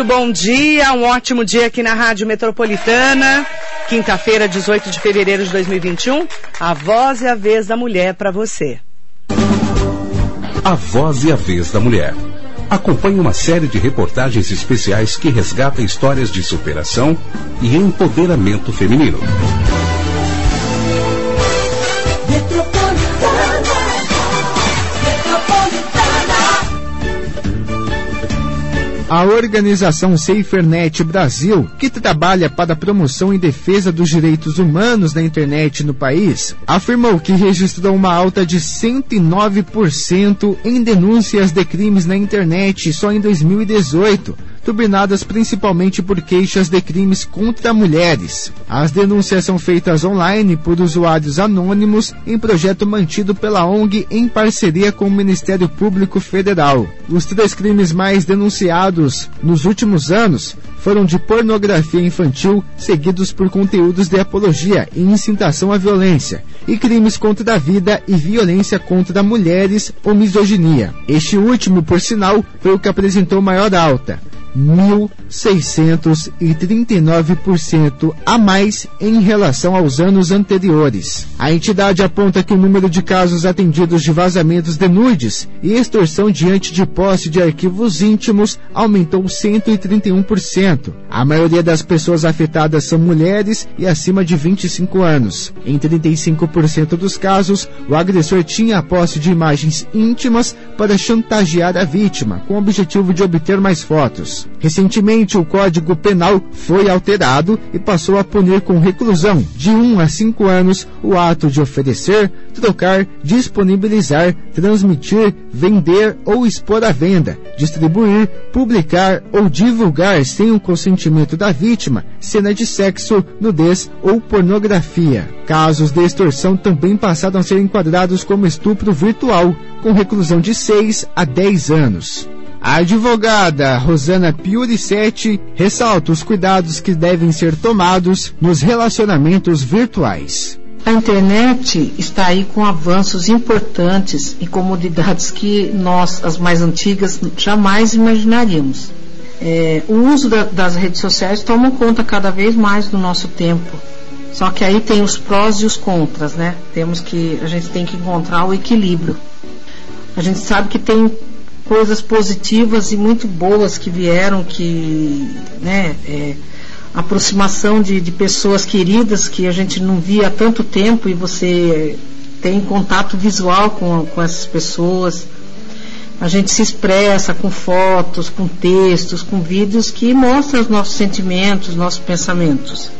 muito bom dia, um ótimo dia aqui na Rádio Metropolitana. Quinta-feira, 18 de fevereiro de 2021. A voz e a vez da mulher para você. A voz e a vez da mulher. Acompanhe uma série de reportagens especiais que resgata histórias de superação e empoderamento feminino. A organização SaferNet Brasil, que trabalha para a promoção e defesa dos direitos humanos na internet no país, afirmou que registrou uma alta de 109% em denúncias de crimes na internet só em 2018 turbinadas principalmente por queixas de crimes contra mulheres. As denúncias são feitas online por usuários anônimos em projeto mantido pela ONG em parceria com o Ministério Público Federal. Os três crimes mais denunciados nos últimos anos foram de pornografia infantil, seguidos por conteúdos de apologia e incitação à violência, e crimes contra a vida e violência contra mulheres ou misoginia. Este último, por sinal, foi o que apresentou maior alta. 1.639% a mais em relação aos anos anteriores. A entidade aponta que o número de casos atendidos de vazamentos de nudes e extorsão diante de posse de arquivos íntimos aumentou 131%. A maioria das pessoas afetadas são mulheres e acima de 25 anos. Em 35% dos casos, o agressor tinha a posse de imagens íntimas para chantagear a vítima, com o objetivo de obter mais fotos. Recentemente, o Código Penal foi alterado e passou a punir com reclusão de 1 um a 5 anos o ato de oferecer, trocar, disponibilizar, transmitir, vender ou expor à venda, distribuir, publicar ou divulgar sem o consentimento da vítima cena de sexo, nudez ou pornografia. Casos de extorsão também passaram a ser enquadrados como estupro virtual, com reclusão de 6 a 10 anos. A advogada Rosana Piuricetti ressalta os cuidados que devem ser tomados nos relacionamentos virtuais. A internet está aí com avanços importantes e comodidades que nós, as mais antigas, jamais imaginaríamos. É, o uso da, das redes sociais toma conta cada vez mais do nosso tempo. Só que aí tem os prós e os contras, né? Temos que a gente tem que encontrar o equilíbrio. A gente sabe que tem coisas positivas e muito boas que vieram, que, né, é, aproximação de, de pessoas queridas que a gente não via há tanto tempo e você tem contato visual com, com essas pessoas. A gente se expressa com fotos, com textos, com vídeos que mostram os nossos sentimentos, nossos pensamentos.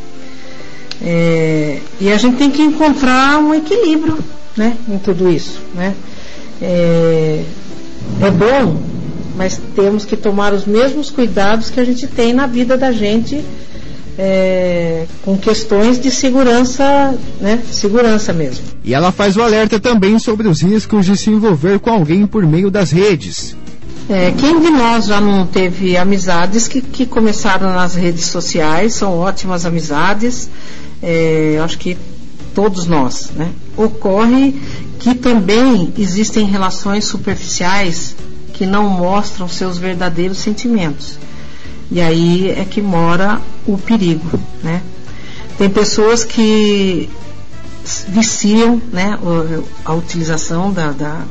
É, e a gente tem que encontrar um equilíbrio né, em tudo isso. Né? É, é bom, mas temos que tomar os mesmos cuidados que a gente tem na vida da gente é, com questões de segurança, né? Segurança mesmo. E ela faz o alerta também sobre os riscos de se envolver com alguém por meio das redes. É, quem de nós já não teve amizades que, que começaram nas redes sociais, são ótimas amizades, é, acho que todos nós, né? Ocorre que também existem relações superficiais que não mostram seus verdadeiros sentimentos. E aí é que mora o perigo, né? Tem pessoas que viciam, né, a utilização da, da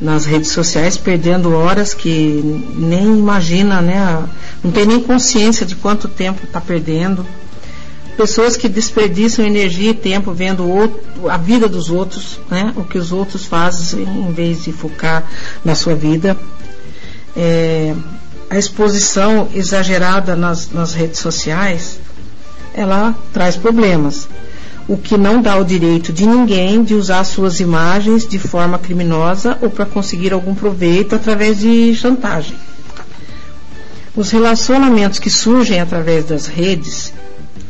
nas redes sociais, perdendo horas que nem imagina, né, não tem nem consciência de quanto tempo está perdendo pessoas que desperdiçam energia e tempo vendo outro, a vida dos outros, né? o que os outros fazem em vez de focar na sua vida. É, a exposição exagerada nas, nas redes sociais, ela traz problemas. O que não dá o direito de ninguém de usar suas imagens de forma criminosa ou para conseguir algum proveito através de chantagem. Os relacionamentos que surgem através das redes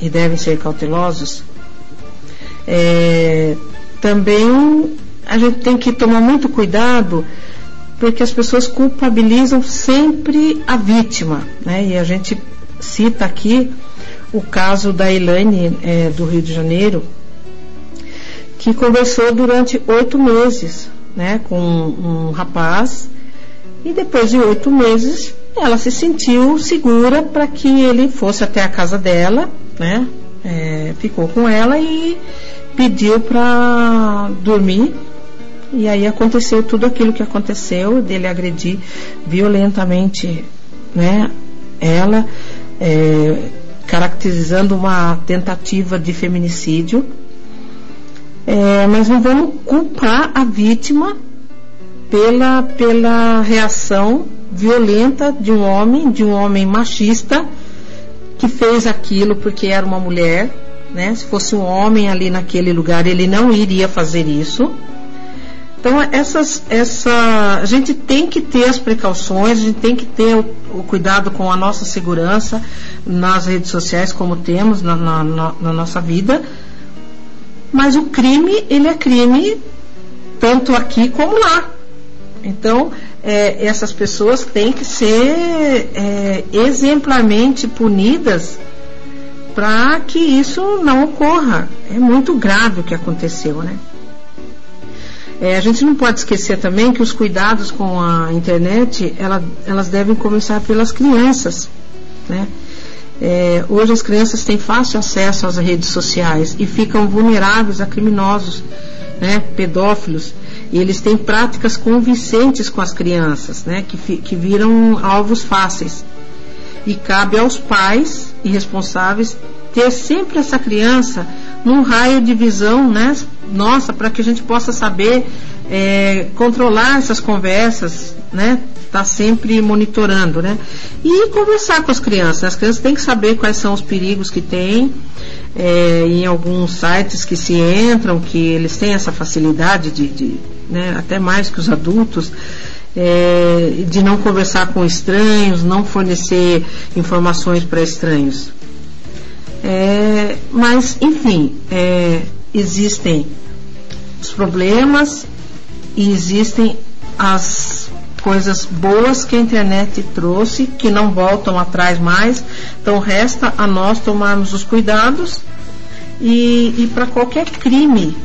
e devem ser cautelosos, é, também a gente tem que tomar muito cuidado porque as pessoas culpabilizam sempre a vítima, né? E a gente cita aqui o caso da Elaine é, do Rio de Janeiro, que conversou durante oito meses, né, com um rapaz e depois de oito meses ela se sentiu segura para que ele fosse até a casa dela, né? É, ficou com ela e pediu para dormir. E aí aconteceu tudo aquilo que aconteceu, dele agredir violentamente, né? Ela, é, caracterizando uma tentativa de feminicídio. É, mas não vamos culpar a vítima pela, pela reação violenta de um homem, de um homem machista, que fez aquilo porque era uma mulher, né? Se fosse um homem ali naquele lugar, ele não iria fazer isso. Então, essas, essa, a gente tem que ter as precauções, a gente tem que ter o, o cuidado com a nossa segurança nas redes sociais, como temos na, na, na, na nossa vida. Mas o crime, ele é crime tanto aqui como lá. Então, é, essas pessoas têm que ser é, exemplarmente punidas para que isso não ocorra. É muito grave o que aconteceu, né? É, a gente não pode esquecer também que os cuidados com a internet, ela, elas devem começar pelas crianças, né? É, hoje as crianças têm fácil acesso às redes sociais e ficam vulneráveis a criminosos, né, pedófilos e eles têm práticas convincentes com as crianças, né, que, que viram alvos fáceis. E cabe aos pais e responsáveis ter sempre essa criança num raio de visão, né, nossa, para que a gente possa saber é, controlar essas conversas, né, tá sempre monitorando, né, e conversar com as crianças. As crianças têm que saber quais são os perigos que tem, é, em alguns sites que se entram, que eles têm essa facilidade de, de né, até mais que os adultos, é, de não conversar com estranhos, não fornecer informações para estranhos. É, mas, enfim, é, existem os problemas e existem as coisas boas que a internet trouxe, que não voltam atrás mais. Então, resta a nós tomarmos os cuidados e, e para qualquer crime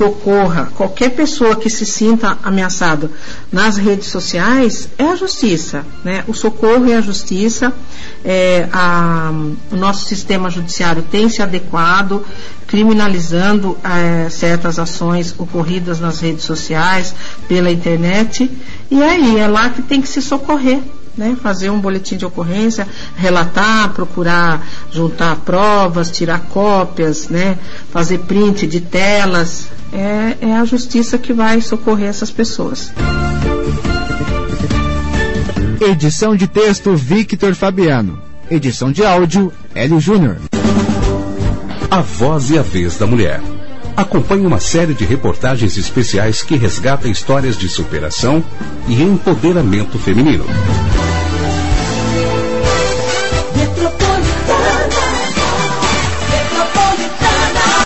que ocorra, qualquer pessoa que se sinta ameaçado nas redes sociais, é a justiça. Né? O socorro é a justiça. É, a, o nosso sistema judiciário tem se adequado, criminalizando é, certas ações ocorridas nas redes sociais, pela internet. E aí, é lá que tem que se socorrer né? Fazer um boletim de ocorrência, relatar, procurar juntar provas, tirar cópias, né? Fazer print de telas. É, é a justiça que vai socorrer essas pessoas. Edição de texto Victor Fabiano. Edição de áudio Hélio Júnior. A voz e a vez da mulher. Acompanhe uma série de reportagens especiais que resgata histórias de superação e empoderamento feminino.